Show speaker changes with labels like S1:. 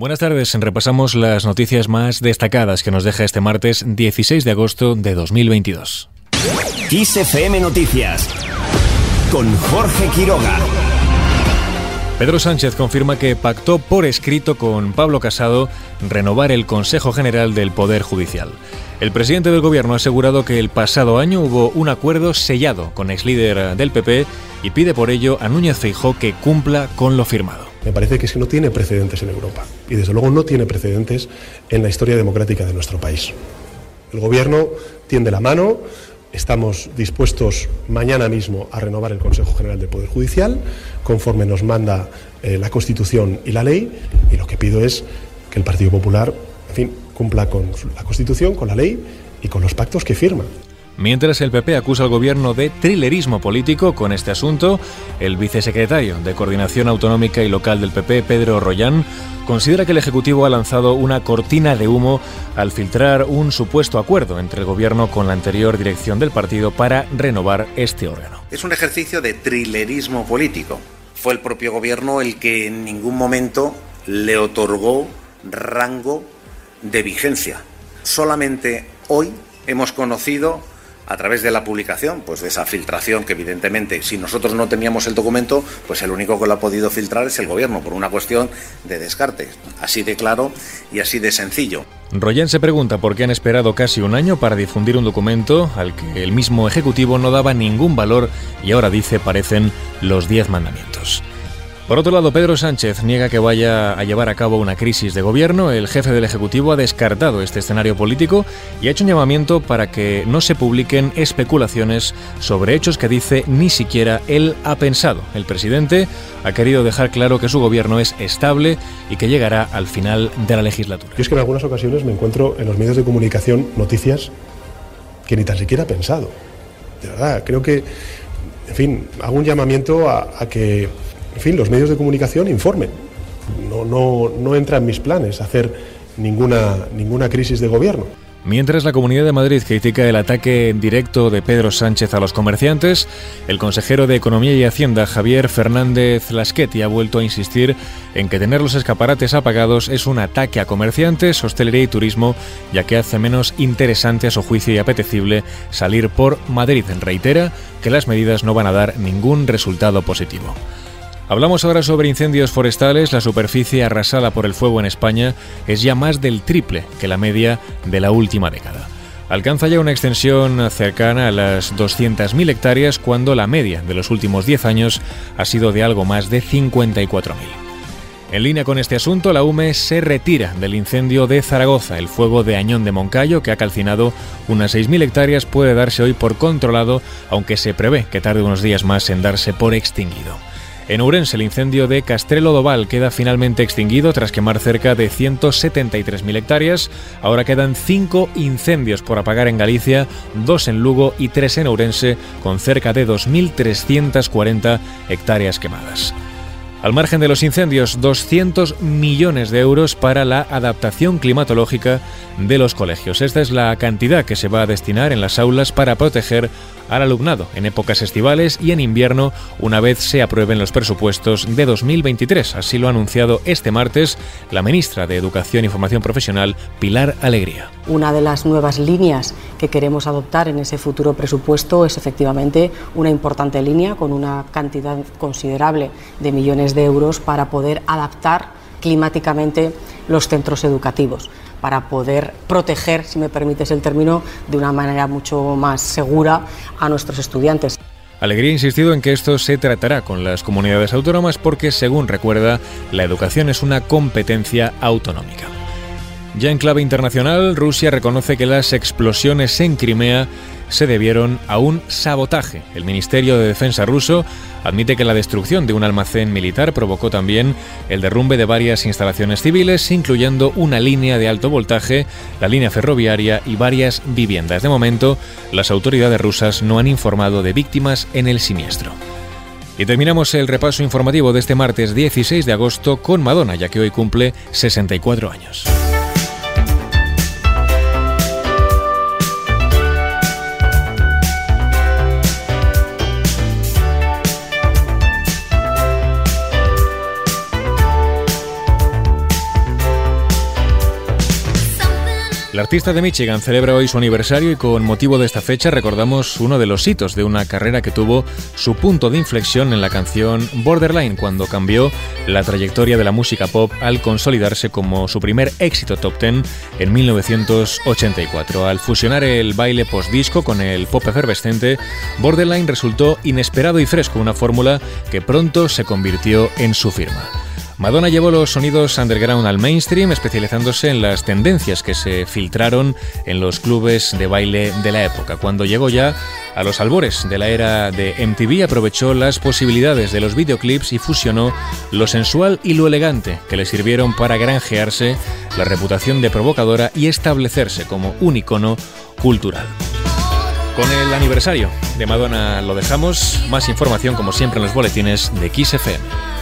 S1: Buenas tardes, repasamos las noticias más destacadas que nos deja este martes 16 de agosto de 2022.
S2: XFM Noticias con Jorge Quiroga.
S1: Pedro Sánchez confirma que pactó por escrito con Pablo Casado renovar el Consejo General del Poder Judicial. El presidente del gobierno ha asegurado que el pasado año hubo un acuerdo sellado con ex líder del PP y pide por ello a Núñez Feijó que cumpla con lo firmado
S3: me parece que es que no tiene precedentes en Europa y desde luego no tiene precedentes en la historia democrática de nuestro país. El Gobierno tiende la mano, estamos dispuestos mañana mismo a renovar el Consejo General del Poder Judicial conforme nos manda eh, la Constitución y la ley y lo que pido es que el Partido Popular, en fin, cumpla con la Constitución, con la ley y con los pactos que firma.
S1: Mientras el PP acusa al gobierno de trilerismo político con este asunto, el vicesecretario de Coordinación Autonómica y Local del PP, Pedro Rollán, considera que el Ejecutivo ha lanzado una cortina de humo al filtrar un supuesto acuerdo entre el gobierno con la anterior dirección del partido para renovar este órgano.
S4: Es un ejercicio de trilerismo político. Fue el propio gobierno el que en ningún momento le otorgó rango de vigencia. Solamente hoy hemos conocido a través de la publicación, pues de esa filtración que evidentemente si nosotros no teníamos el documento, pues el único que lo ha podido filtrar es el gobierno por una cuestión de descarte, así de claro y así de sencillo.
S1: Royen se pregunta por qué han esperado casi un año para difundir un documento al que el mismo Ejecutivo no daba ningún valor y ahora dice parecen los diez mandamientos. Por otro lado, Pedro Sánchez niega que vaya a llevar a cabo una crisis de gobierno. El jefe del Ejecutivo ha descartado este escenario político y ha hecho un llamamiento para que no se publiquen especulaciones sobre hechos que dice ni siquiera él ha pensado. El presidente ha querido dejar claro que su gobierno es estable y que llegará al final de la legislatura.
S3: Yo es que en algunas ocasiones me encuentro en los medios de comunicación noticias que ni tan siquiera he pensado. De verdad, creo que, en fin, hago un llamamiento a, a que en fin, los medios de comunicación informen. No, no, no entra en mis planes hacer ninguna, ninguna crisis de gobierno.
S1: Mientras la Comunidad de Madrid critica el ataque directo de Pedro Sánchez a los comerciantes, el consejero de Economía y Hacienda, Javier Fernández Lasqueti, ha vuelto a insistir en que tener los escaparates apagados es un ataque a comerciantes, hostelería y turismo, ya que hace menos interesante a su juicio y apetecible salir por Madrid. Reitera que las medidas no van a dar ningún resultado positivo. Hablamos ahora sobre incendios forestales. La superficie arrasada por el fuego en España es ya más del triple que la media de la última década. Alcanza ya una extensión cercana a las 200.000 hectáreas cuando la media de los últimos 10 años ha sido de algo más de 54.000. En línea con este asunto, la UME se retira del incendio de Zaragoza. El fuego de Añón de Moncayo, que ha calcinado unas 6.000 hectáreas, puede darse hoy por controlado, aunque se prevé que tarde unos días más en darse por extinguido. En Ourense, el incendio de Castrelo Doval queda finalmente extinguido tras quemar cerca de 173.000 hectáreas. Ahora quedan cinco incendios por apagar en Galicia, dos en Lugo y tres en Ourense, con cerca de 2.340 hectáreas quemadas. Al margen de los incendios, 200 millones de euros para la adaptación climatológica de los colegios. Esta es la cantidad que se va a destinar en las aulas para proteger al alumnado en épocas estivales y en invierno una vez se aprueben los presupuestos de 2023. Así lo ha anunciado este martes la ministra de Educación y Formación Profesional, Pilar Alegría.
S5: Una de las nuevas líneas que queremos adoptar en ese futuro presupuesto es efectivamente una importante línea con una cantidad considerable de millones de euros para poder adaptar climáticamente los centros educativos para poder proteger, si me permites el término, de una manera mucho más segura a nuestros estudiantes.
S1: Alegría ha insistido en que esto se tratará con las comunidades autónomas porque, según recuerda, la educación es una competencia autonómica. Ya en clave internacional, Rusia reconoce que las explosiones en Crimea se debieron a un sabotaje. El Ministerio de Defensa ruso admite que la destrucción de un almacén militar provocó también el derrumbe de varias instalaciones civiles, incluyendo una línea de alto voltaje, la línea ferroviaria y varias viviendas. De momento, las autoridades rusas no han informado de víctimas en el siniestro. Y terminamos el repaso informativo de este martes 16 de agosto con Madonna, ya que hoy cumple 64 años. La artista de Michigan celebra hoy su aniversario y con motivo de esta fecha recordamos uno de los hitos de una carrera que tuvo su punto de inflexión en la canción Borderline cuando cambió la trayectoria de la música pop al consolidarse como su primer éxito top ten en 1984. Al fusionar el baile post-disco con el pop efervescente, Borderline resultó inesperado y fresco, una fórmula que pronto se convirtió en su firma. Madonna llevó los sonidos underground al mainstream, especializándose en las tendencias que se filtraron en los clubes de baile de la época. Cuando llegó ya a los albores de la era de MTV, aprovechó las posibilidades de los videoclips y fusionó lo sensual y lo elegante que le sirvieron para granjearse la reputación de provocadora y establecerse como un icono cultural. Con el aniversario de Madonna lo dejamos. Más información, como siempre, en los boletines de XFM.